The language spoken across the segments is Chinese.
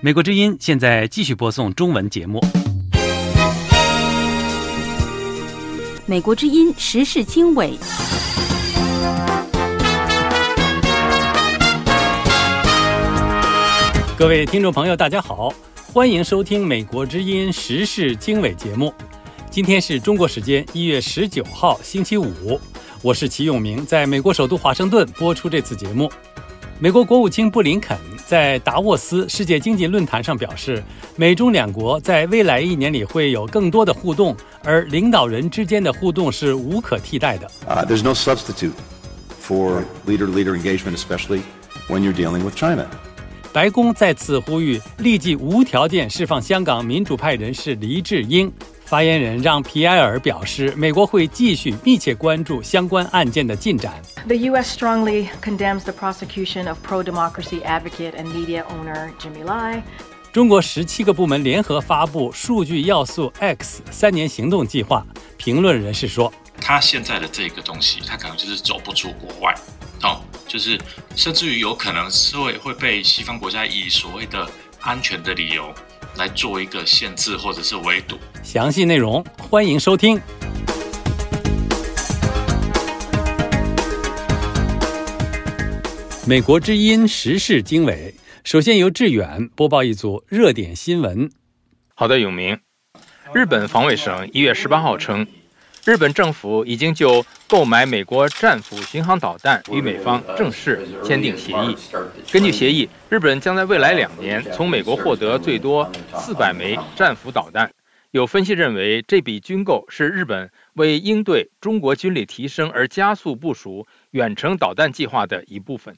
美国之音现在继续播送中文节目。美国之音时事经纬。各位听众朋友，大家好，欢迎收听《美国之音时事经纬》节目。今天是中国时间一月十九号，星期五。我是齐永明，在美国首都华盛顿播出这次节目。美国国务卿布林肯在达沃斯世界经济论坛上表示，美中两国在未来一年里会有更多的互动，而领导人之间的互动是无可替代的。Uh, there's no substitute for leader-to-leader engagement, especially when you're dealing with China. 白宫再次呼吁立即无条件释放香港民主派人士黎智英。发言人让皮埃尔表示，美国会继续密切关注相关案件的进展。The U.S. strongly condemns the prosecution of pro-democracy advocate and media owner Jimmy Lai. 中国十七个部门联合发布数据要素 X 三年行动计划。评论人士说，他现在的这个东西，他可能就是走不出国外。哦，就是甚至于有可能是会会被西方国家以所谓的安全的理由来做一个限制或者是围堵。详细内容欢迎收听。美国之音时事经纬，首先由志远播报一组热点新闻。好的，永明。日本防卫省一月十八号称。日本政府已经就购买美国战斧巡航导弹与美方正式签订协议。根据协议，日本将在未来两年从美国获得最多四百枚战斧导弹。有分析认为，这笔军购是日本为应对中国军力提升而加速部署远程导弹计划的一部分。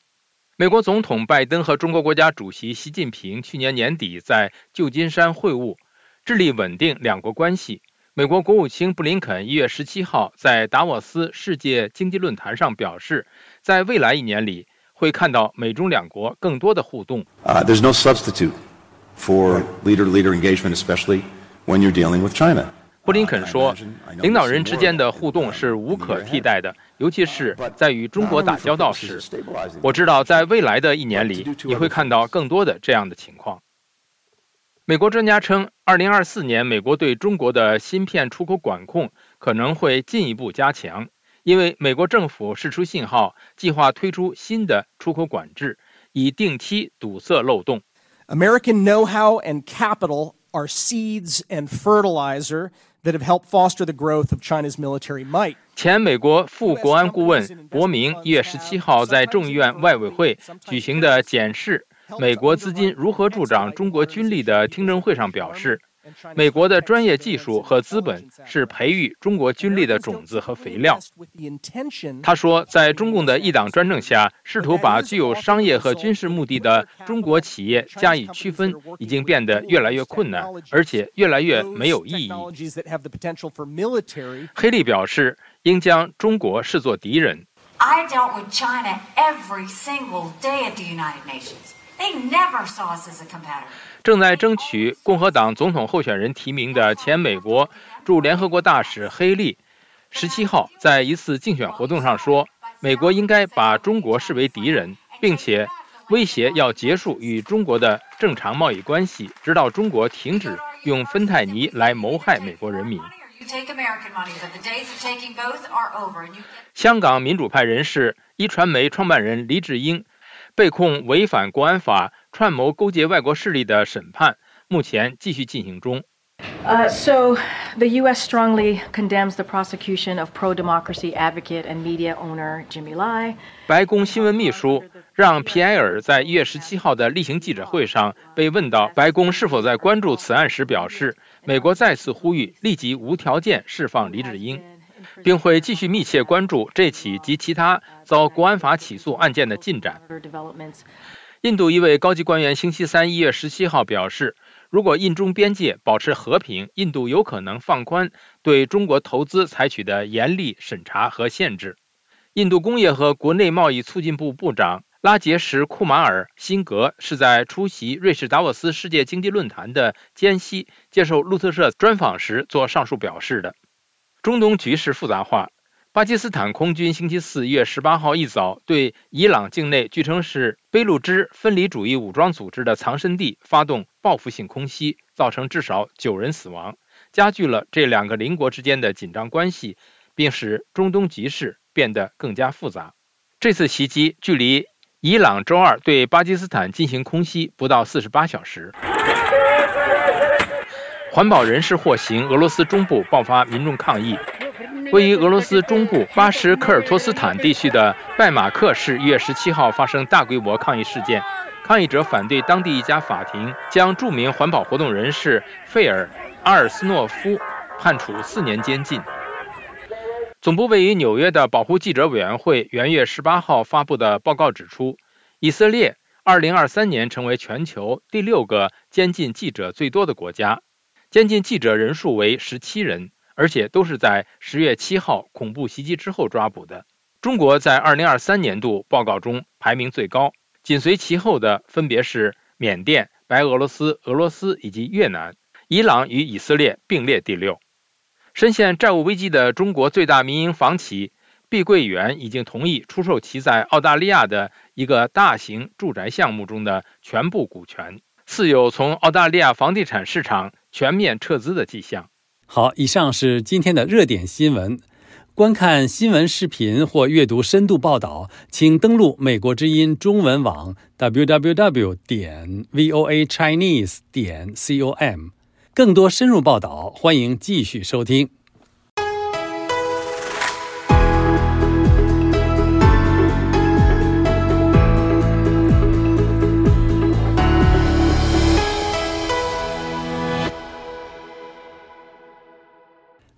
美国总统拜登和中国国家主席习近平去年年底在旧金山会晤，致力稳定两国关系。美国国务卿布林肯一月十七号在达沃斯世界经济论坛上表示，在未来一年里会看到美中两国更多的互动。Uh, there's no substitute for leader-to-leader engagement, especially when you're dealing with China. 布林肯说，领导人之间的互动是无可替代的，尤其是在与中国打交道时。我知道，在未来的一年里，你会看到更多的这样的情况。美国专家称，2024年美国对中国的芯片出口管控可能会进一步加强，因为美国政府释出信号，计划推出新的出口管制，以定期堵塞漏洞。American know-how and capital are seeds and fertilizer that have helped foster the growth of China's military might. 前美国副国安顾问伯明一月十七号在众议院外委会举行的检视。美国资金如何助长中国军力的听证会上表示，美国的专业技术和资本是培育中国军力的种子和肥料。他说，在中共的一党专政下，试图把具有商业和军事目的的中国企业加以区分，已经变得越来越困难，而且越来越没有意义。黑利表示，应将中国视作敌人。I dealt with China every single day at the United Nations. 正在争取共和党总统候选人提名的前美国驻联合国大使黑利，十七号在一次竞选活动上说，美国应该把中国视为敌人，并且威胁要结束与中国的正常贸易关系，直到中国停止用芬太尼来谋害美国人民。香港民主派人士一传媒创办人黎智英。被控违反国安法、串谋勾结外国势力的审判目前继续进行中。Uh, so, the U.S. strongly condemns the prosecution of pro-democracy advocate and media owner Jimmy Lai. 白宫新闻秘书让皮埃尔在一月十七号的例行记者会上被问到白宫是否在关注此案时表示，美国再次呼吁立即无条件释放李智英。并会继续密切关注这起及其他遭国安法起诉案件的进展。印度一位高级官员星期三一月十七号表示，如果印中边界保持和平，印度有可能放宽对中国投资采取的严厉审查和限制。印度工业和国内贸易促进部部长拉杰什·库马尔·辛格是在出席瑞士达沃斯世界经济论坛的间隙接受路透社专访时做上述表示的。中东局势复杂化，巴基斯坦空军星期四月十八号一早对伊朗境内据称是贝路支分离主义武装组织的藏身地发动报复性空袭，造成至少九人死亡，加剧了这两个邻国之间的紧张关系，并使中东局势变得更加复杂。这次袭击距离伊朗周二对巴基斯坦进行空袭不到四十八小时。环保人士获刑，俄罗斯中部爆发民众抗议。位于俄罗斯中部巴什科尔托斯坦地区的拜马克市，一月十七号发生大规模抗议事件。抗议者反对当地一家法庭将著名环保活动人士费尔阿尔斯诺夫判处四年监禁。总部位于纽约的保护记者委员会元月十八号发布的报告指出，以色列二零二三年成为全球第六个监禁记者最多的国家，监禁记者人数为十七人。而且都是在十月七号恐怖袭击之后抓捕的。中国在二零二三年度报告中排名最高，紧随其后的分别是缅甸、白俄罗斯、俄罗斯以及越南。伊朗与以色列并列第六。深陷债务危机的中国最大民营房企碧桂园已经同意出售其在澳大利亚的一个大型住宅项目中的全部股权，似有从澳大利亚房地产市场全面撤资的迹象。好，以上是今天的热点新闻。观看新闻视频或阅读深度报道，请登录美国之音中文网 www 点 voa chinese 点 com。更多深入报道，欢迎继续收听。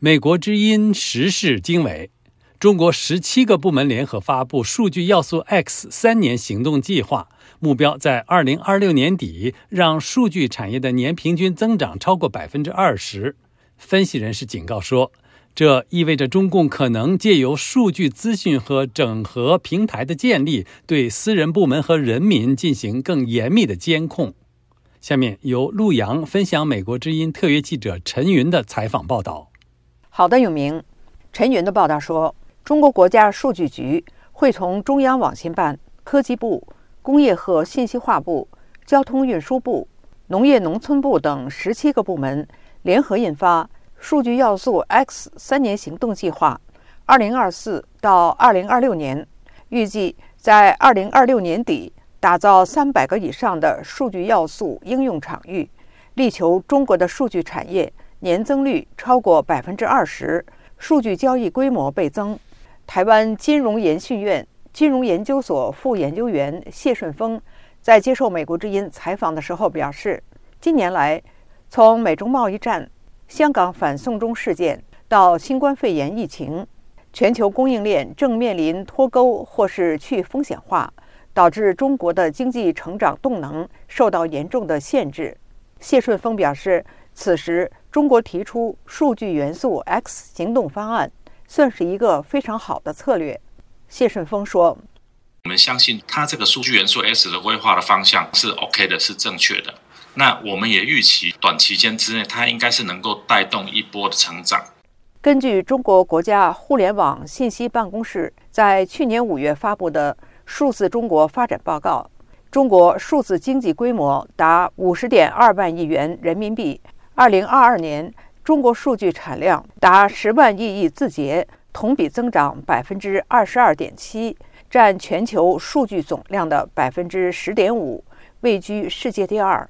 美国之音时事经纬，中国十七个部门联合发布数据要素 X 三年行动计划，目标在二零二六年底让数据产业的年平均增长超过百分之二十。分析人士警告说，这意味着中共可能借由数据资讯和整合平台的建立，对私人部门和人民进行更严密的监控。下面由陆洋分享美国之音特约记者陈云的采访报道。好的，永明。陈云的报道说，中国国家数据局会从中央网信办、科技部、工业和信息化部、交通运输部、农业农村部等十七个部门联合印发《数据要素 X 三年行动计划》，二零二四到二零二六年，预计在二零二六年底打造三百个以上的数据要素应用场域，力求中国的数据产业。年增率超过百分之二十，数据交易规模倍增。台湾金融研训院金融研究所副研究员谢顺峰在接受美国之音采访的时候表示，近年来，从美中贸易战、香港反送中事件到新冠肺炎疫情，全球供应链正面临脱钩或是去风险化，导致中国的经济成长动能受到严重的限制。谢顺峰表示，此时。中国提出数据元素 X 行动方案，算是一个非常好的策略。谢顺峰说：“我们相信它这个数据元素 S 的规划的方向是 OK 的，是正确的。那我们也预期短期间之内，它应该是能够带动一波的成长。”根据中国国家互联网信息办公室在去年五月发布的《数字中国发展报告》，中国数字经济规模达五十点二万亿元人民币。二零二二年，中国数据产量达十万亿亿字节，同比增长百分之二十二点七，占全球数据总量的百分之十点五，位居世界第二。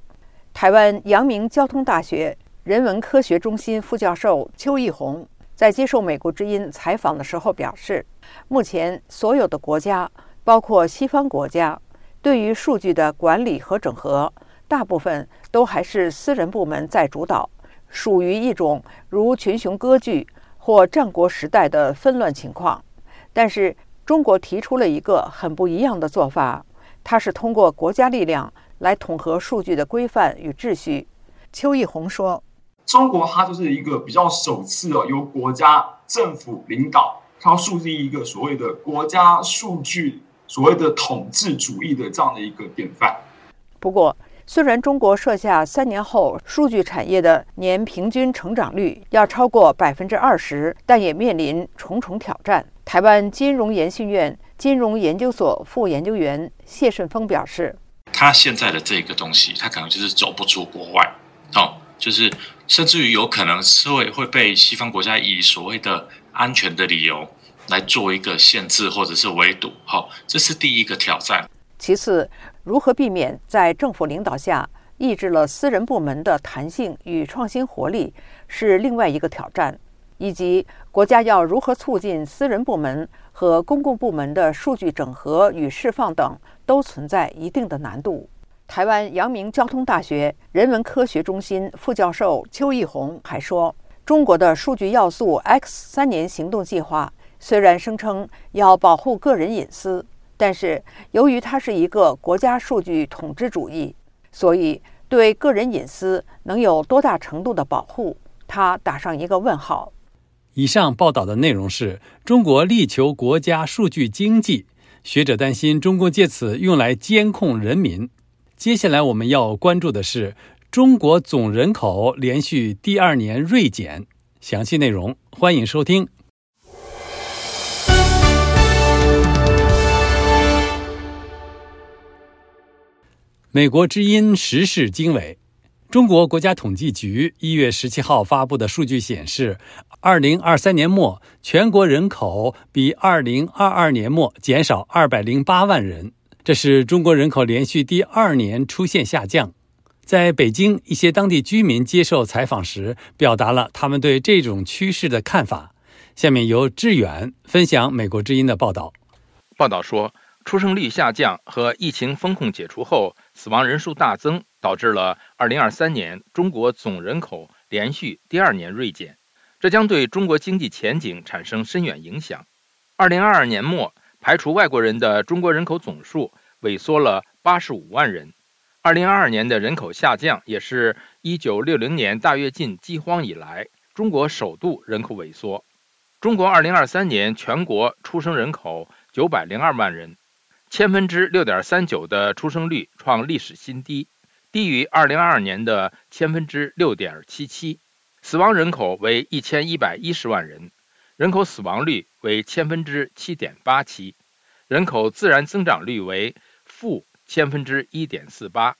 台湾阳明交通大学人文科学中心副教授邱义宏在接受美国之音采访的时候表示，目前所有的国家，包括西方国家，对于数据的管理和整合。大部分都还是私人部门在主导，属于一种如群雄割据或战国时代的纷乱情况。但是中国提出了一个很不一样的做法，它是通过国家力量来统合数据的规范与秩序。邱义宏说：“中国它就是一个比较首次的由国家政府领导，它要树立一个所谓的国家数据所谓的统治主义的这样的一个典范。”不过。虽然中国设下三年后数据产业的年平均成长率要超过百分之二十，但也面临重重挑战。台湾金融研训院金融研究所副研究员谢顺峰表示：“他现在的这个东西，他可能就是走不出国外，哦，就是甚至于有可能是会会被西方国家以所谓的安全的理由来做一个限制或者是围堵，好，这是第一个挑战。其次，如何避免在政府领导下抑制了私人部门的弹性与创新活力，是另外一个挑战。”以及国家要如何促进私人部门和公共部门的数据整合与释放等，都存在一定的难度。台湾阳明交通大学人文科学中心副教授邱义宏还说：“中国的数据要素 X 三年行动计划虽然声称要保护个人隐私，但是由于它是一个国家数据统治主义，所以对个人隐私能有多大程度的保护，他打上一个问号。”以上报道的内容是中国力求国家数据经济，学者担心中共借此用来监控人民。接下来我们要关注的是中国总人口连续第二年锐减，详细内容欢迎收听。美国之音时事经纬。中国国家统计局一月十七号发布的数据显示，二零二三年末全国人口比二零二二年末减少二百零八万人，这是中国人口连续第二年出现下降。在北京，一些当地居民接受采访时表达了他们对这种趋势的看法。下面由志远分享美国之音的报道。报道说，出生率下降和疫情风控解除后死亡人数大增。导致了2023年中国总人口连续第二年锐减，这将对中国经济前景产生深远影响。2022年末，排除外国人的中国人口总数萎缩了85万人。2022年的人口下降，也是1960年大跃进饥荒以来中国首度人口萎缩。中国2023年全国出生人口902万人，千分之六点三九的出生率创历史新低。低于二零二二年的千分之六点七七，死亡人口为一千一百一十万人，人口死亡率为千分之七点八七，人口自然增长率为负千分之一点四八，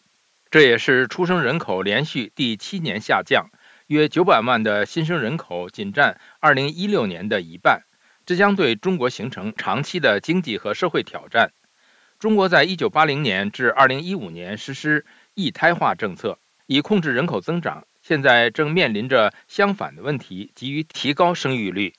这也是出生人口连续第七年下降，约九百万的新生人口仅占二零一六年的一半，这将对中国形成长期的经济和社会挑战。中国在1980年至2015年实施。一胎化政策以控制人口增长，现在正面临着相反的问题，急于提高生育率。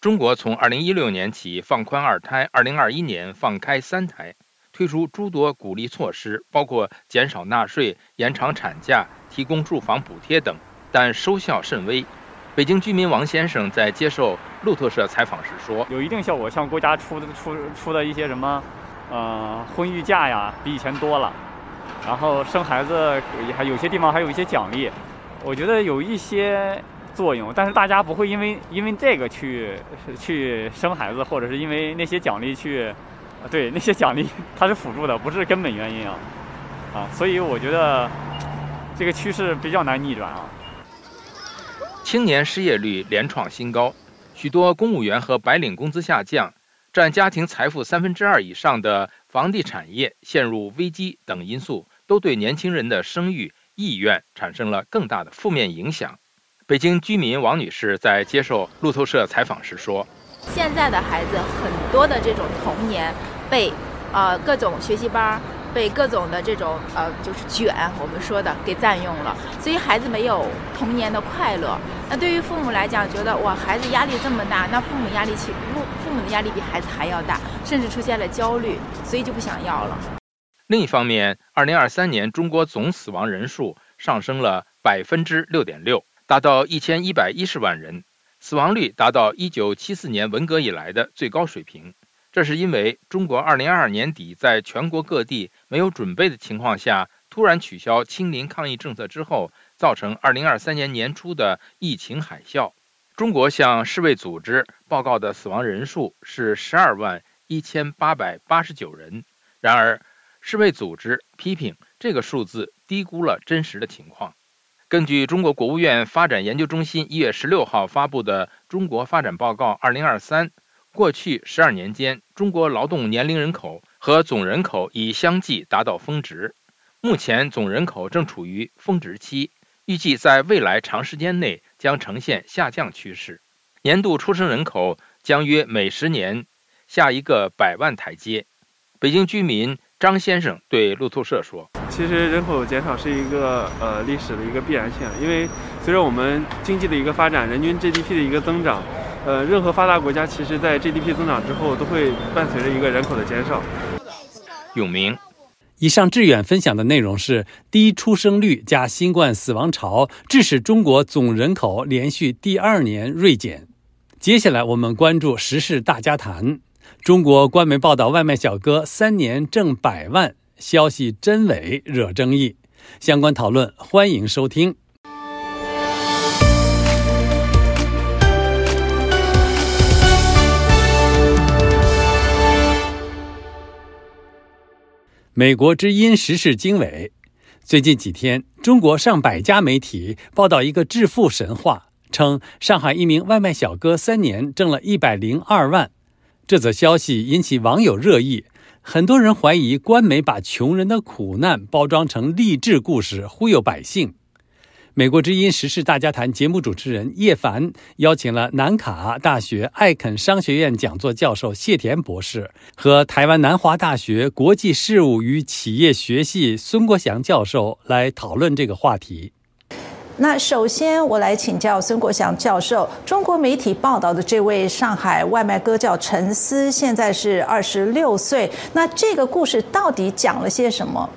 中国从2016年起放宽二胎，2021年放开三胎，推出诸多鼓励措施，包括减少纳税、延长产假、提供住房补贴等，但收效甚微。北京居民王先生在接受路透社采访时说：“有一定效果，像国家出的出出的一些什么，呃，婚育假呀，比以前多了。”然后生孩子还有些地方还有一些奖励，我觉得有一些作用，但是大家不会因为因为这个去去生孩子，或者是因为那些奖励去，对那些奖励它是辅助的，不是根本原因啊啊，所以我觉得这个趋势比较难逆转啊。青年失业率连创新高，许多公务员和白领工资下降，占家庭财富三分之二以上的。房地产业陷入危机等因素，都对年轻人的生育意愿产生了更大的负面影响。北京居民王女士在接受路透社采访时说：“现在的孩子很多的这种童年被啊各种学习班。”被各种的这种呃，就是卷，我们说的给占用了，所以孩子没有童年的快乐。那对于父母来讲，觉得哇，孩子压力这么大，那父母压力其父父母的压力比孩子还要大，甚至出现了焦虑，所以就不想要了。另一方面，二零二三年中国总死亡人数上升了百分之六点六，达到一千一百一十万人，死亡率达到一九七四年文革以来的最高水平。这是因为中国2022年底在全国各地没有准备的情况下，突然取消清零抗疫政策之后，造成2023年年初的疫情海啸。中国向世卫组织报告的死亡人数是12万1889人，然而世卫组织批评这个数字低估了真实的情况。根据中国国务院发展研究中心1月16号发布的《中国发展报告2023》。过去十二年间，中国劳动年龄人口和总人口已相继达到峰值，目前总人口正处于峰值期，预计在未来长时间内将呈现下降趋势，年度出生人口将约每十年下一个百万台阶。北京居民张先生对路透社说：“其实人口减少是一个呃历史的一个必然性，因为随着我们经济的一个发展，人均 GDP 的一个增长。”呃，任何发达国家其实，在 GDP 增长之后，都会伴随着一个人口的减少。永明，以上志远分享的内容是低出生率加新冠死亡潮，致使中国总人口连续第二年锐减。接下来我们关注时事大家谈：中国官媒报道外卖小哥三年挣百万，消息真伪惹争议。相关讨论欢迎收听。美国之音时事经纬，最近几天，中国上百家媒体报道一个致富神话，称上海一名外卖小哥三年挣了一百零二万。这则消息引起网友热议，很多人怀疑官媒把穷人的苦难包装成励志故事，忽悠百姓。美国之音时事大家谈节目主持人叶凡邀请了南卡大学艾肯商学院讲座教授谢田博士和台湾南华大学国际事务与企业学系孙国祥教授来讨论这个话题。那首先，我来请教孙国祥教授，中国媒体报道的这位上海外卖哥叫陈思，现在是二十六岁。那这个故事到底讲了些什么？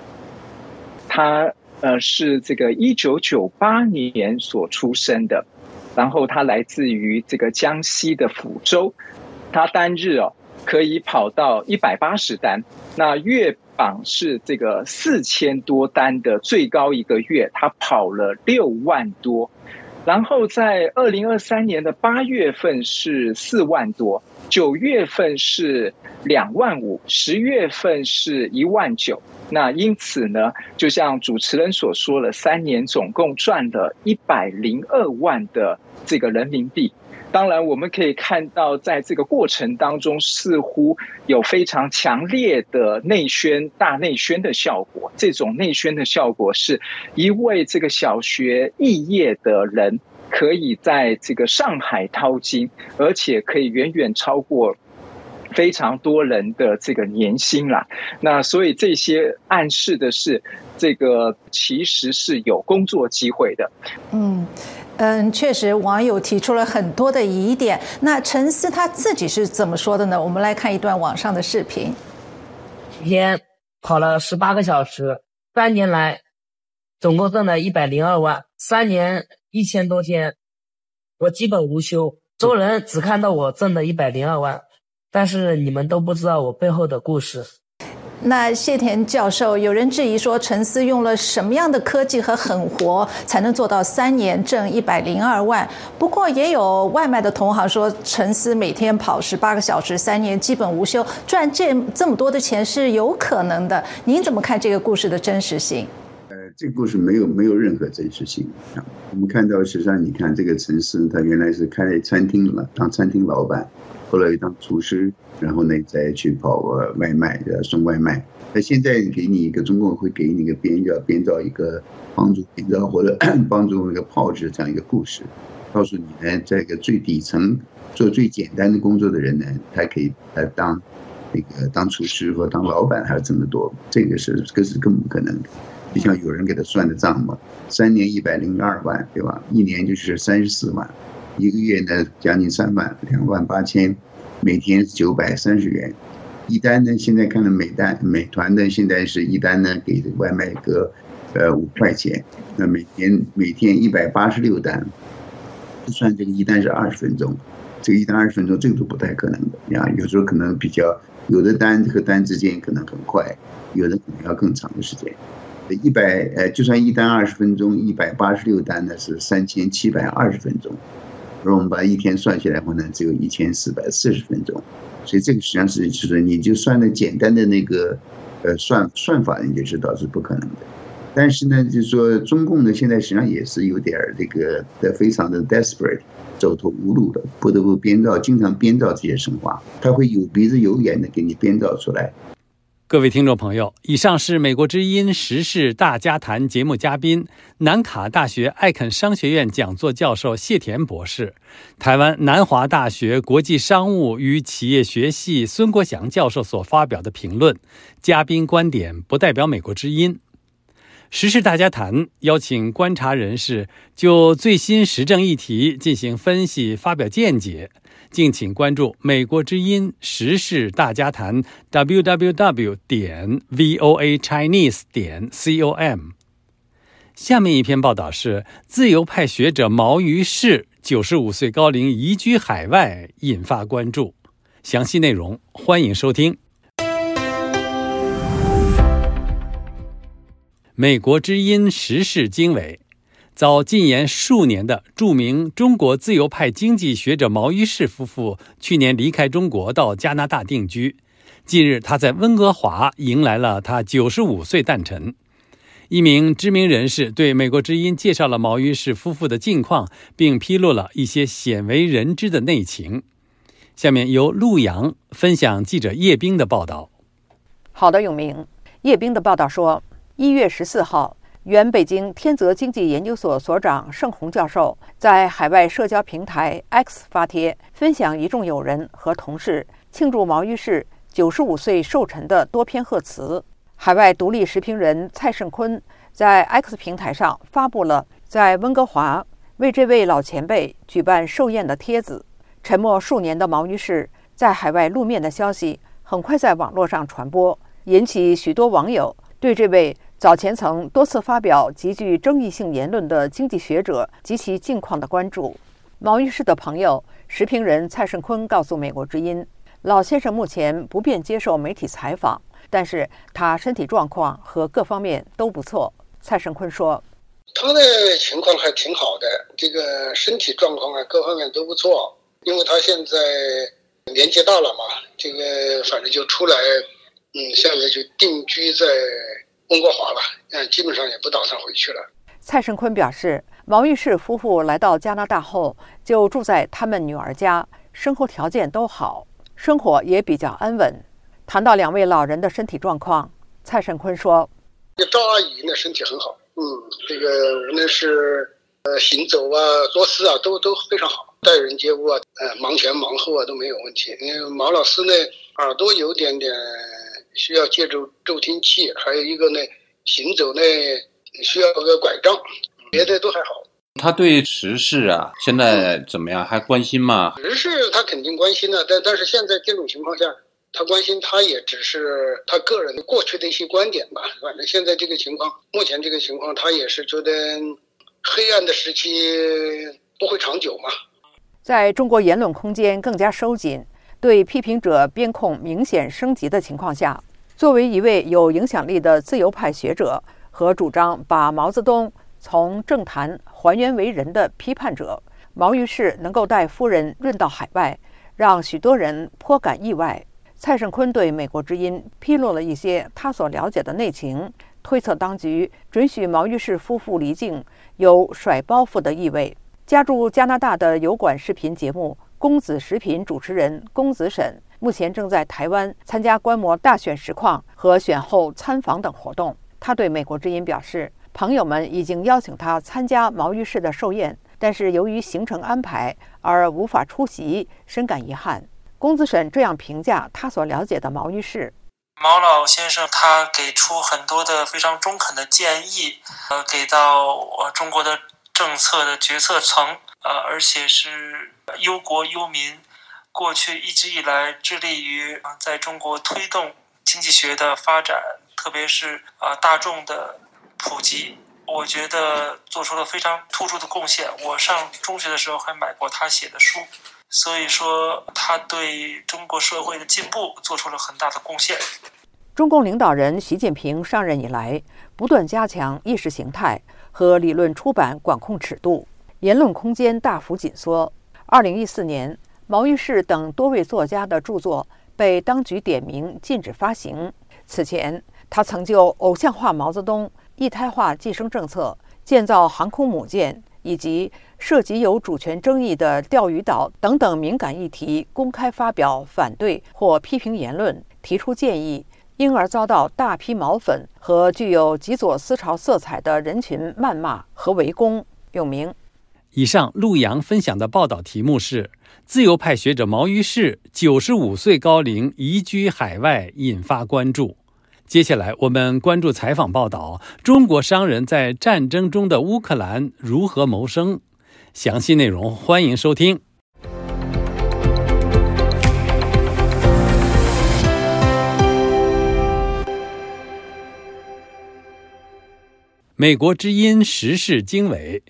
他。呃，是这个一九九八年所出生的，然后他来自于这个江西的抚州，他单日哦可以跑到一百八十单，那月榜是这个四千多单的最高一个月，他跑了六万多，然后在二零二三年的八月份是四万多。九月份是两万五，十月份是一万九。那因此呢，就像主持人所说了，三年总共赚了一百零二万的这个人民币。当然，我们可以看到，在这个过程当中，似乎有非常强烈的内宣、大内宣的效果。这种内宣的效果，是一位这个小学肄业的人。可以在这个上海淘金，而且可以远远超过非常多人的这个年薪啦。那所以这些暗示的是，这个其实是有工作机会的。嗯嗯，确实，网友提出了很多的疑点。那陈思他自己是怎么说的呢？我们来看一段网上的视频。一天跑了十八个小时，三年来总共挣了一百零二万，三年。一千多天，我基本无休。周人只看到我挣的一百零二万，但是你们都不知道我背后的故事。那谢田教授，有人质疑说，陈思用了什么样的科技和狠活，才能做到三年挣一百零二万？不过也有外卖的同行说，陈思每天跑十八个小时，三年基本无休，赚这这么多的钱是有可能的。您怎么看这个故事的真实性？这个故事没有没有任何真实性啊！我们看到，实际上你看这个城市，他原来是开餐厅了，当餐厅老板，后来当厨师，然后呢再去跑外卖，送外卖。那现在给你一个，中共会给你一个编叫编造一个帮助编造或者 帮助那个炮制这样一个故事，告诉你呢，在一个最底层做最简单的工作的人呢，他可以来当那个当厨师或当老板还要挣得多，这个是这是根本不可能的。就像有人给他算的账嘛，三年一百零二万，对吧？一年就是三十四万，一个月呢将近三万，两万八千，每天九百三十元，一单呢现在看到美单美团呢现在是一单呢给外卖哥，呃五块钱，那每天每天一百八十六单，算这个一单是二十分钟，这个一单二十分钟这个都不太可能的呀，有时候可能比较有的单和单之间可能很快，有的可能要更长的时间。一百呃，就算一单二十分钟，一百八十六单呢是三千七百二十分钟，而我们把一天算起来的话呢，只有一千四百四十分钟，所以这个实际上是就是你就算的简单的那个呃算算法，你就知道是不可能的。但是呢，就是说中共呢，现在实际上也是有点儿这个的非常的 desperate，走投无路的，不得不编造，经常编造这些神话，他会有鼻子有眼的给你编造出来。各位听众朋友，以上是美国之音时事大家谈节目嘉宾，南卡大学艾肯商学院讲座教授谢田博士，台湾南华大学国际商务与企业学系孙国祥教授所发表的评论。嘉宾观点不代表美国之音。时事大家谈邀请观察人士就最新时政议题进行分析，发表见解。敬请关注美国之音时事大家谈 www 点 voa chinese 点 com。下面一篇报道是自由派学者毛于轼九十五岁高龄移居海外，引发关注。详细内容欢迎收听。美国之音时事经纬。遭禁言数年的著名中国自由派经济学者毛于轼夫妇，去年离开中国到加拿大定居。近日，他在温哥华迎来了他九十五岁诞辰。一名知名人士对美国之音介绍了毛于轼夫妇的近况，并披露了一些鲜为人知的内情。下面由陆阳分享记者叶冰的报道。好的，永明。叶冰的报道说，一月十四号。原北京天泽经济研究所所长盛洪教授在海外社交平台 X 发帖，分享一众友人和同事庆祝毛于轼九十五岁寿辰的多篇贺词。海外独立时评人蔡胜坤在 X 平台上发布了在温哥华为这位老前辈举办寿宴的帖子。沉默数年的毛于轼在海外露面的消息很快在网络上传播，引起许多网友对这位。早前曾多次发表极具争议性言论的经济学者及其近况的关注。毛于轼的朋友时评人蔡胜坤告诉《美国之音》，老先生目前不便接受媒体采访，但是他身体状况和各方面都不错。蔡胜坤说：“他的情况还挺好的，这个身体状况啊，各方面都不错。因为他现在年纪大了嘛，这个反正就出来，嗯，现在就定居在。”温哥华了，嗯，基本上也不打算回去了。蔡胜坤表示，王玉士夫妇来到加拿大后，就住在他们女儿家，生活条件都好，生活也比较安稳。谈到两位老人的身体状况，蔡胜坤说：“这赵阿姨呢，身体很好，嗯，这个无论是呃行走啊、做事啊，都都非常好，待人接物啊，呃，忙前忙后啊都没有问题。因为毛老师呢，耳朵有点点。”需要借助助听器，还有一个呢，行走呢需要个拐杖，别的都还好。他对时事啊，现在怎么样？还关心吗？时事他肯定关心的，但但是现在这种情况下，他关心他也只是他个人过去的一些观点吧。反正现在这个情况，目前这个情况，他也是觉得黑暗的时期不会长久嘛。在中国言论空间更加收紧。对批评者边控明显升级的情况下，作为一位有影响力的自由派学者和主张把毛泽东从政坛还原为人的批判者，毛于轼能够带夫人润到海外，让许多人颇感意外。蔡胜坤对美国之音披露了一些他所了解的内情，推测当局准许毛于轼夫妇离境有甩包袱的意味。家住加拿大的油管视频节目。公子食品主持人公子沈目前正在台湾参加观摩大选实况和选后参访等活动。他对美国之音表示，朋友们已经邀请他参加毛于轼的寿宴，但是由于行程安排而无法出席，深感遗憾。公子沈这样评价他所了解的毛于轼：毛老先生他给出很多的非常中肯的建议，呃，给到我中国的政策的决策层。呃，而且是忧国忧民，过去一直以来致力于在中国推动经济学的发展，特别是啊大众的普及，我觉得做出了非常突出的贡献。我上中学的时候还买过他写的书，所以说他对中国社会的进步做出了很大的贡献。中共领导人习近平上任以来，不断加强意识形态和理论出版管控尺度。言论空间大幅紧缩。二零一四年，毛于轼等多位作家的著作被当局点名禁止发行。此前，他曾就偶像化毛泽东一胎化计生政策、建造航空母舰以及涉及有主权争议的钓鱼岛等等敏感议题，公开发表反对或批评言论，提出建议，因而遭到大批毛粉和具有极左思潮色彩的人群谩骂和围攻。永明。以上陆阳分享的报道题目是：自由派学者毛于轼九十五岁高龄移居海外，引发关注。接下来我们关注采访报道：中国商人在战争中的乌克兰如何谋生？详细内容欢迎收听。美国之音时事经纬。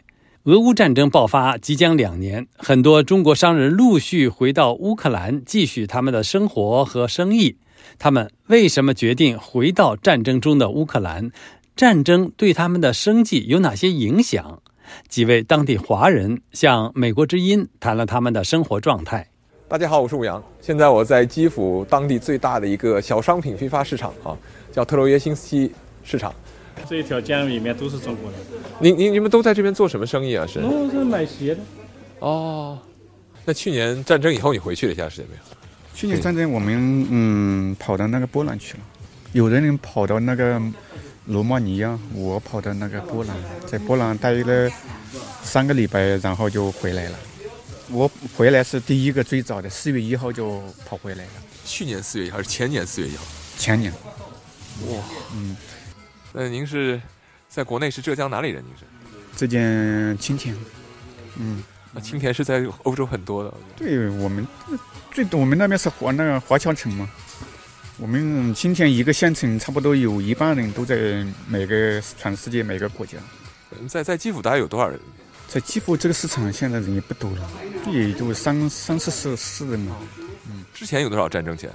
俄乌战争爆发即将两年，很多中国商人陆续回到乌克兰继续他们的生活和生意。他们为什么决定回到战争中的乌克兰？战争对他们的生计有哪些影响？几位当地华人向美国之音谈了他们的生活状态。大家好，我是吴阳，现在我在基辅当地最大的一个小商品批发市场啊，叫特罗耶辛斯基市场。这一条街里面都是中国人。你你你们都在这边做什么生意啊？是？哦，是买鞋的。哦，那去年战争以后你回去了一下是怎么样？去年战争我们嗯跑到那个波兰去了，有的人跑到那个罗马尼亚，我跑到那个波兰，在波兰待了三个礼拜，然后就回来了。我回来是第一个最早的，四月一号就跑回来了。去年四月一号还是前年四月一号？前年。哇，嗯。那您是在国内是浙江哪里人？您是浙江青田。嗯，那青田是在欧洲很多的。对我们最多，我们那边是华那个华侨城嘛。我们青田一个县城，差不多有一半人都在每个全世界每个国家。在在基辅大概有多少人？在基辅这个市场现在人也不多了，也就三三四十四人嘛。嗯，之前有多少战争前？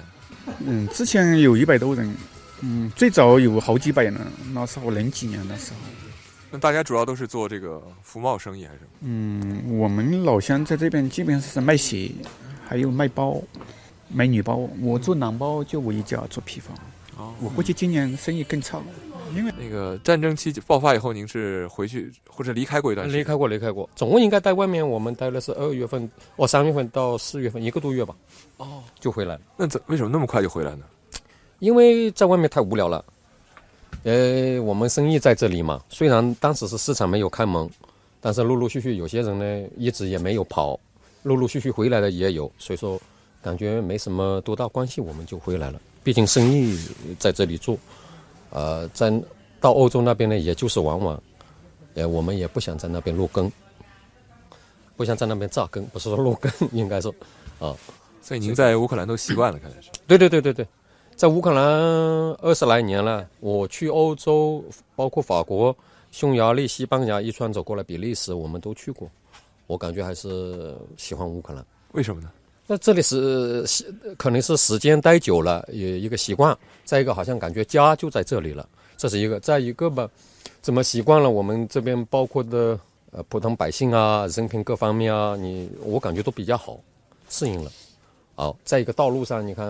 嗯，之前有一百多人。嗯，最早有好几百呢，那时候零几年的时候。那大家主要都是做这个服贸生意还是？嗯，我们老乡在这边基本上是卖鞋，还有卖包，卖女包。我做男包就我一家做批发。哦。我估计今年生意更差了，因为那个战争期爆发以后，您是回去或者离开过一段时间？离开过，离开过。总共应该在外面，我们待了是二月份，哦，三月份到四月份，一个多月吧。哦。就回来了。那怎为什么那么快就回来呢？因为在外面太无聊了，呃，我们生意在这里嘛。虽然当时是市场没有开门，但是陆陆续续有些人呢一直也没有跑，陆陆续续回来的也有，所以说感觉没什么多大关系，我们就回来了。毕竟生意在这里做，呃，在到欧洲那边呢，也就是玩玩，呃，我们也不想在那边落根，不想在那边扎根，不是说落根，应该说，啊。所以您在乌克兰都习惯了，看来是。对对对对对。在乌克兰二十来年了，我去欧洲，包括法国、匈牙利、西班牙一串走过来，比利时我们都去过。我感觉还是喜欢乌克兰。为什么呢？那这里是可能是时间待久了，也一个习惯。再一个，好像感觉家就在这里了，这是一个。再一个吧，怎么习惯了我们这边包括的呃普通百姓啊，人品各方面啊，你我感觉都比较好，适应了。哦，在一个道路上，你看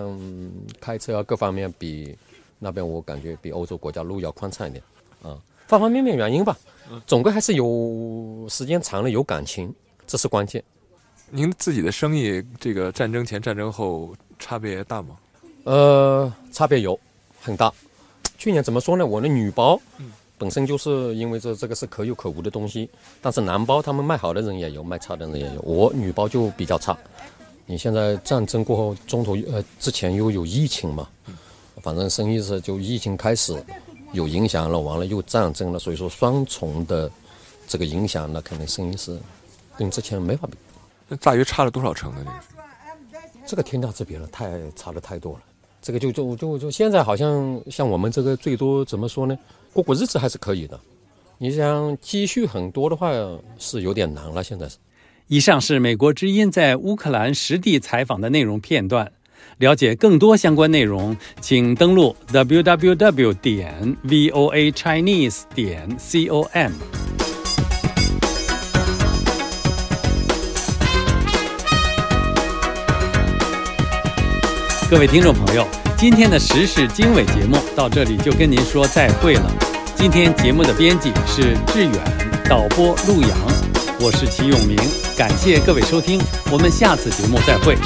开车啊，各方面比那边我感觉比欧洲国家路要宽敞一点，啊，方方面面原因吧，总归还是有时间长了有感情，这是关键。您自己的生意，这个战争前、战争后差别大吗？呃，差别有很大。去年怎么说呢？我的女包本身就是因为这这个是可有可无的东西，但是男包他们卖好的人也有，卖差的人也有，我女包就比较差。你现在战争过后，中途呃之前又有疫情嘛，反正生意是就疫情开始有影响了，完了又战争了，所以说双重的这个影响，那肯定生意是跟之前没法比。那大约差了多少成呢？这个天差之别了，太差的太多了。这个就就就就现在好像像我们这个最多怎么说呢？过过日子还是可以的。你想积蓄很多的话是有点难了，现在是。以上是美国之音在乌克兰实地采访的内容片段。了解更多相关内容，请登录 www 点 voa chinese 点 com。各位听众朋友，今天的时事经纬节目到这里就跟您说再会了。今天节目的编辑是志远，导播陆阳，我是齐永明，感谢各位收听，我们下次节目再会。